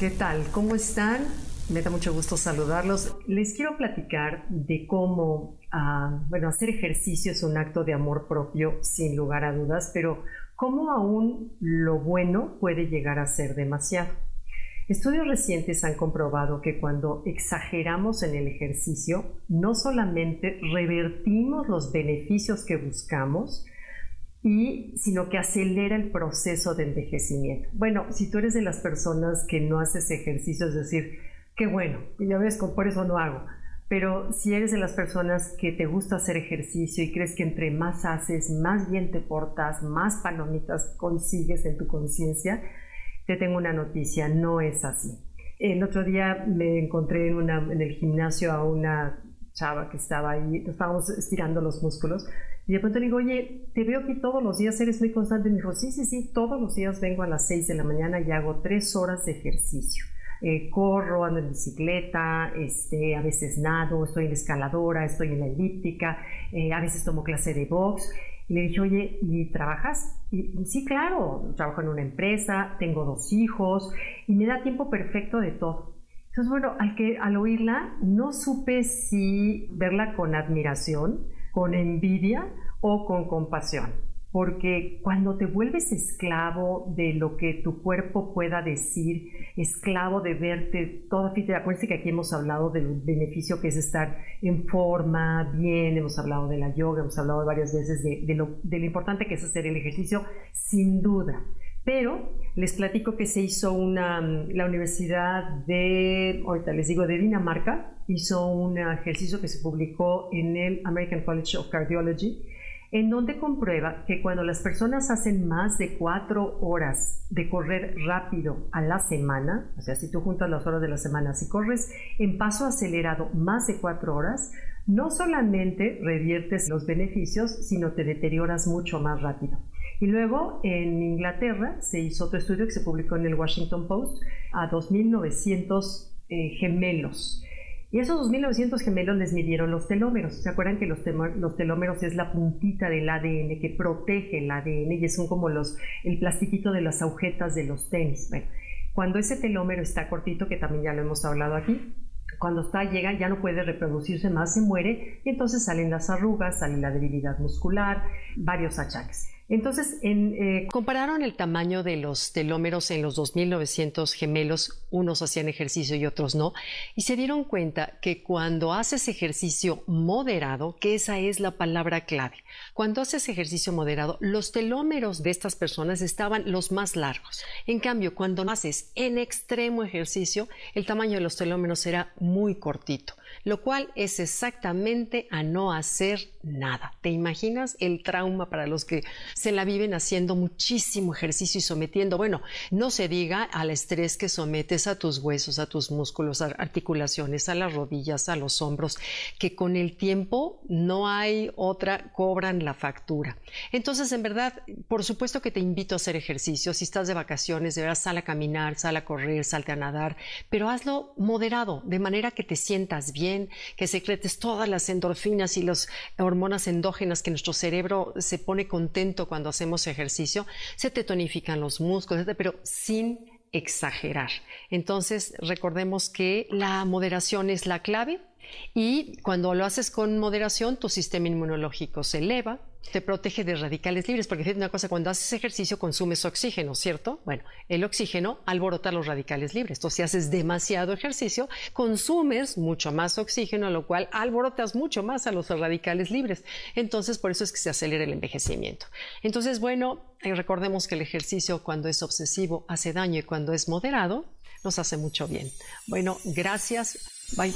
¿Qué tal? ¿Cómo están? Me da mucho gusto saludarlos. Les quiero platicar de cómo, ah, bueno, hacer ejercicio es un acto de amor propio, sin lugar a dudas, pero cómo aún lo bueno puede llegar a ser demasiado. Estudios recientes han comprobado que cuando exageramos en el ejercicio, no solamente revertimos los beneficios que buscamos, y sino que acelera el proceso de envejecimiento. Bueno, si tú eres de las personas que no haces ejercicio, es decir, qué bueno, ya ves, por eso no hago. Pero si eres de las personas que te gusta hacer ejercicio y crees que entre más haces, más bien te portas, más palomitas consigues en tu conciencia, te tengo una noticia, no es así. El otro día me encontré en, en el gimnasio a una chava que estaba ahí, estábamos estirando los músculos, y de pronto le digo, oye, te veo que todos los días eres muy constante. me dijo, sí, sí, sí, todos los días vengo a las 6 de la mañana y hago tres horas de ejercicio. Eh, corro, ando en bicicleta, este, a veces nado, estoy en la escaladora, estoy en la elíptica, eh, a veces tomo clase de box. Y le dije, oye, ¿y trabajas? Y, sí, claro, trabajo en una empresa, tengo dos hijos y me da tiempo perfecto de todo. Entonces, bueno, al, que, al oírla, no supe si verla con admiración, con envidia o con compasión. Porque cuando te vuelves esclavo de lo que tu cuerpo pueda decir, esclavo de verte toda fit, acuérdense que aquí hemos hablado del beneficio que es estar en forma, bien, hemos hablado de la yoga, hemos hablado varias veces de, lo, de lo importante que es hacer el ejercicio, sin duda. Pero les platico que se hizo una, la Universidad de, ahorita les digo, de Dinamarca, hizo un ejercicio que se publicó en el American College of Cardiology, en donde comprueba que cuando las personas hacen más de cuatro horas de correr rápido a la semana, o sea, si tú juntas las horas de la semana, si corres en paso acelerado más de cuatro horas, no solamente reviertes los beneficios, sino te deterioras mucho más rápido. Y luego en Inglaterra se hizo otro estudio que se publicó en el Washington Post a 2.900 eh, gemelos. Y esos 2.900 gemelos les midieron los telómeros. ¿Se acuerdan que los, telómeros es la puntita del ADN que protege el ADN y son como los, el plastiquito de las agujetas de los tenis? cuando ese telómero está cortito, que también ya lo hemos hablado aquí, cuando está, llega, ya no puede reproducirse más, se muere y entonces salen las arrugas, sale la debilidad muscular, varios achaques. Entonces, eh, compararon el tamaño de los telómeros en los 2.900 gemelos, unos hacían ejercicio y otros no, y se dieron cuenta que cuando haces ejercicio moderado, que esa es la palabra clave, cuando haces ejercicio moderado, los telómeros de estas personas estaban los más largos. En cambio, cuando haces en extremo ejercicio, el tamaño de los telómeros era muy cortito, lo cual es exactamente a no hacer nada. ¿Te imaginas el trauma para los que se la viven haciendo muchísimo ejercicio y sometiendo, bueno, no se diga al estrés que sometes a tus huesos, a tus músculos, a articulaciones, a las rodillas, a los hombros, que con el tiempo no hay otra, cobran la factura. Entonces, en verdad, por supuesto que te invito a hacer ejercicio. Si estás de vacaciones, de verdad, sal a caminar, sal a correr, salte a nadar, pero hazlo moderado, de manera que te sientas bien, que secretes todas las endorfinas y las hormonas endógenas que nuestro cerebro se pone contento cuando hacemos ejercicio, se te tonifican los músculos, pero sin exagerar. Entonces, recordemos que la moderación es la clave y cuando lo haces con moderación, tu sistema inmunológico se eleva, te protege de radicales libres, porque fíjate una cosa, cuando haces ejercicio consumes oxígeno, ¿cierto? Bueno, el oxígeno alborota los radicales libres. Entonces, si haces demasiado ejercicio, consumes mucho más oxígeno, lo cual alborotas mucho más a los radicales libres. Entonces, por eso es que se acelera el envejecimiento. Entonces, bueno, eh, recordemos que el ejercicio cuando es obsesivo hace daño y cuando es moderado nos hace mucho bien. Bueno, gracias. Bye.